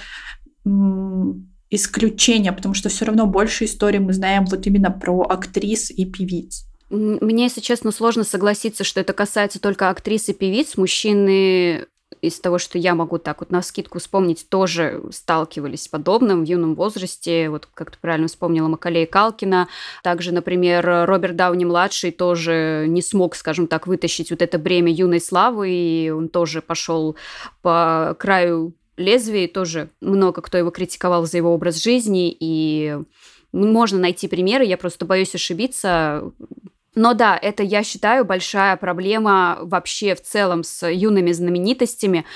исключение, потому что все равно больше истории мы знаем вот именно про актрис и певиц. Мне, если честно, сложно согласиться, что это касается только актрис и певиц. Мужчины из того, что я могу так вот на скидку вспомнить, тоже сталкивались с подобным в юном возрасте. Вот как ты правильно вспомнила Макалея Калкина. Также, например, Роберт Дауни-младший тоже не смог, скажем так, вытащить вот это бремя юной славы, и он тоже пошел по краю лезвия, тоже много кто его критиковал за его образ жизни, и можно найти примеры, я просто боюсь ошибиться. Но да, это, я считаю, большая проблема вообще в целом с юными знаменитостями,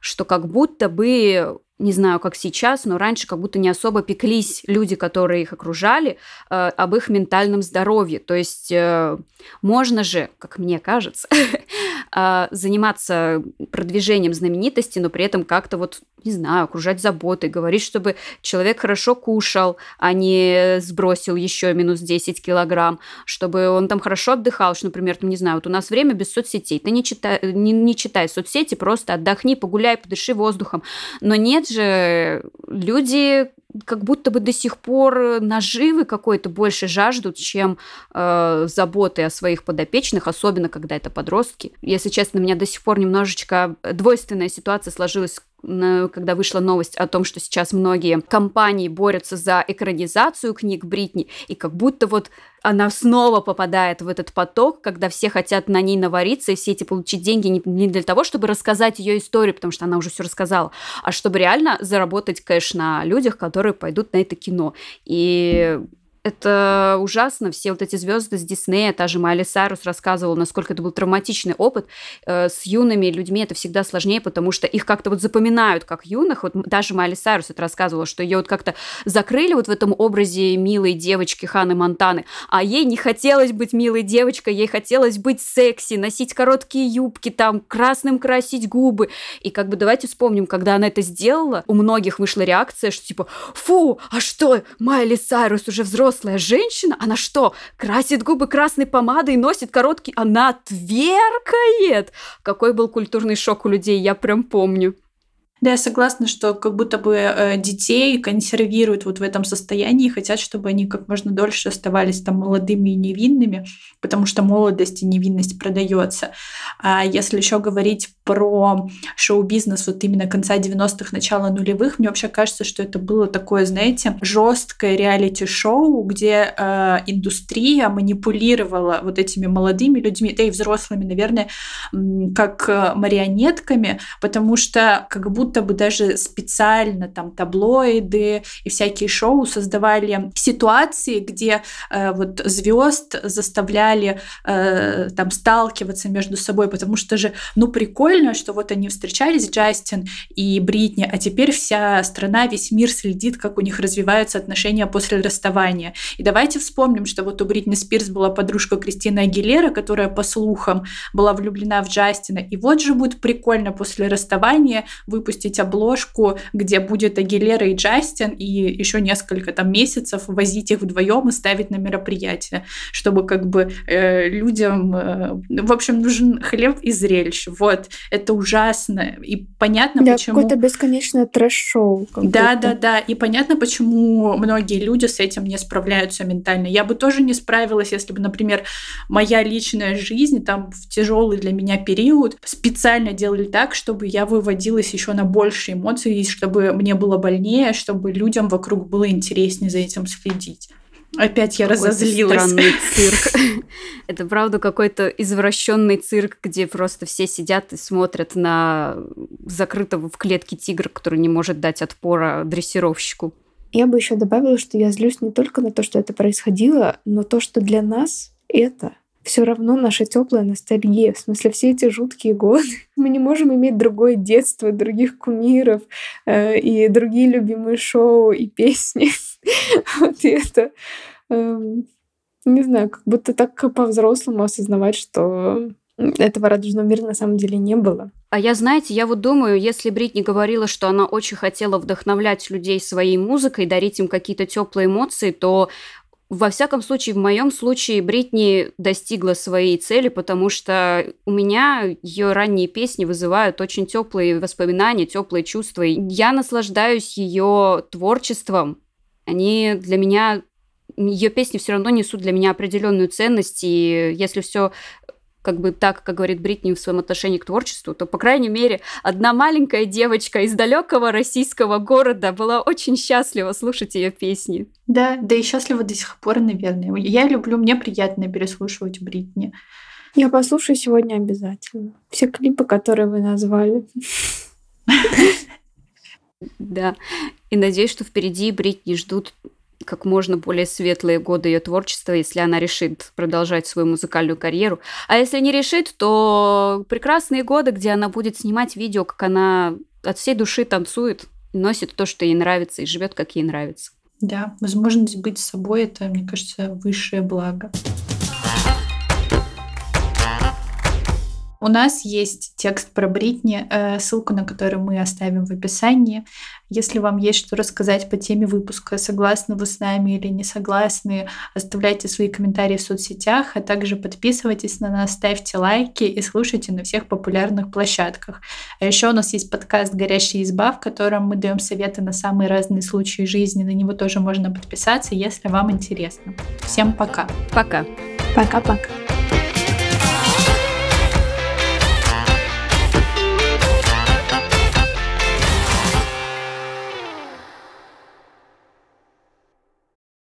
что как будто бы не знаю, как сейчас, но раньше как будто не особо пеклись люди, которые их окружали, э, об их ментальном здоровье. То есть э, можно же, как мне кажется, [laughs] э, заниматься продвижением знаменитости, но при этом как-то вот не знаю, окружать заботой, говорить, чтобы человек хорошо кушал, а не сбросил еще минус 10 килограмм, чтобы он там хорошо отдыхал, что, например, там, не знаю, вот у нас время без соцсетей, ты не читай, не, не читай соцсети, просто отдохни, погуляй, подыши воздухом. Но нет же, люди как будто бы до сих пор наживы какой-то больше жаждут, чем э, заботы о своих подопечных, особенно когда это подростки. Если честно, у меня до сих пор немножечко двойственная ситуация сложилась когда вышла новость о том, что сейчас многие компании борются за экранизацию книг Бритни, и как будто вот она снова попадает в этот поток, когда все хотят на ней навариться, и все эти получить деньги не для того, чтобы рассказать ее историю, потому что она уже все рассказала, а чтобы реально заработать кэш на людях, которые пойдут на это кино. И это ужасно. Все вот эти звезды с Диснея, та же Майли Сайрус рассказывала, насколько это был травматичный опыт. Э, с юными людьми это всегда сложнее, потому что их как-то вот запоминают как юных. Вот даже Майли Сайрус это рассказывала, что ее вот как-то закрыли вот в этом образе милой девочки Ханы Монтаны, а ей не хотелось быть милой девочкой, ей хотелось быть секси, носить короткие юбки, там, красным красить губы. И как бы давайте вспомним, когда она это сделала, у многих вышла реакция, что типа, фу, а что, Майли Сайрус уже взрослая, взрослая женщина, она что, красит губы красной помадой, носит короткий... Она тверкает! Какой был культурный шок у людей, я прям помню. Да, я согласна, что как будто бы э, детей консервируют вот в этом состоянии, хотят, чтобы они как можно дольше оставались там молодыми и невинными, потому что молодость и невинность продается. А если еще говорить про шоу-бизнес вот именно конца 90-х, начала нулевых, мне вообще кажется, что это было такое, знаете, жесткое реалити-шоу, где э, индустрия манипулировала вот этими молодыми людьми, да и взрослыми, наверное, как э, марионетками, потому что как будто бы даже специально там таблоиды и всякие шоу создавали ситуации, где э, вот звезд заставляли э, там сталкиваться между собой, потому что же, ну, прикольно, что вот они встречались, Джастин и Бритни, а теперь вся страна, весь мир следит, как у них развиваются отношения после расставания. И давайте вспомним, что вот у Бритни Спирс была подружка Кристина Агилера, которая, по слухам, была влюблена в Джастина. И вот же будет прикольно после расставания выпустить обложку, где будет Агилера и Джастин, и еще несколько там месяцев возить их вдвоем и ставить на мероприятие, чтобы как бы э, людям, э, в общем, нужен хлеб и зрелище. Вот, это ужасно. И понятно, да, почему... какое-то бесконечное трэш-шоу. Да, да, да. И понятно, почему многие люди с этим не справляются ментально. Я бы тоже не справилась, если бы, например, моя личная жизнь там в тяжелый для меня период специально делали так, чтобы я выводилась еще на больше эмоций, чтобы мне было больнее, чтобы людям вокруг было интереснее за этим следить. Опять я какой разозлилась. Странный [laughs] цирк. [laughs] Это правда какой-то извращенный цирк, где просто все сидят и смотрят на закрытого в клетке тигра, который не может дать отпора дрессировщику. Я бы еще добавила, что я злюсь не только на то, что это происходило, но то, что для нас это все равно наша теплая ностальгия. В смысле, все эти жуткие годы. [laughs] Мы не можем иметь другое детство, других кумиров э, и другие любимые шоу и песни. [laughs] вот это... Э, не знаю, как будто так по-взрослому осознавать, что этого радужного мира на самом деле не было. А я, знаете, я вот думаю, если Бритни говорила, что она очень хотела вдохновлять людей своей музыкой, дарить им какие-то теплые эмоции, то во всяком случае, в моем случае Бритни достигла своей цели, потому что у меня ее ранние песни вызывают очень теплые воспоминания, теплые чувства. Я наслаждаюсь ее творчеством. Они для меня ее песни все равно несут для меня определенную ценность, и если все как бы так, как говорит Бритни в своем отношении к творчеству, то, по крайней мере, одна маленькая девочка из далекого российского города была очень счастлива слушать ее песни. Да, да и счастлива до сих пор, наверное. Я люблю, мне приятно переслушивать Бритни. Я послушаю сегодня обязательно. Все клипы, которые вы назвали. [laughs] Да. И надеюсь, что впереди Бритни ждут как можно более светлые годы ее творчества, если она решит продолжать свою музыкальную карьеру. А если не решит, то прекрасные годы, где она будет снимать видео, как она от всей души танцует, носит то, что ей нравится, и живет, как ей нравится. Да, возможность быть собой это, мне кажется, высшее благо. У нас есть текст про Бритни, э, ссылку на который мы оставим в описании. Если вам есть что рассказать по теме выпуска, согласны вы с нами или не согласны, оставляйте свои комментарии в соцсетях, а также подписывайтесь на нас, ставьте лайки и слушайте на всех популярных площадках. А еще у нас есть подкаст «Горящая изба», в котором мы даем советы на самые разные случаи жизни. На него тоже можно подписаться, если вам интересно. Всем пока. Пока. Пока-пока.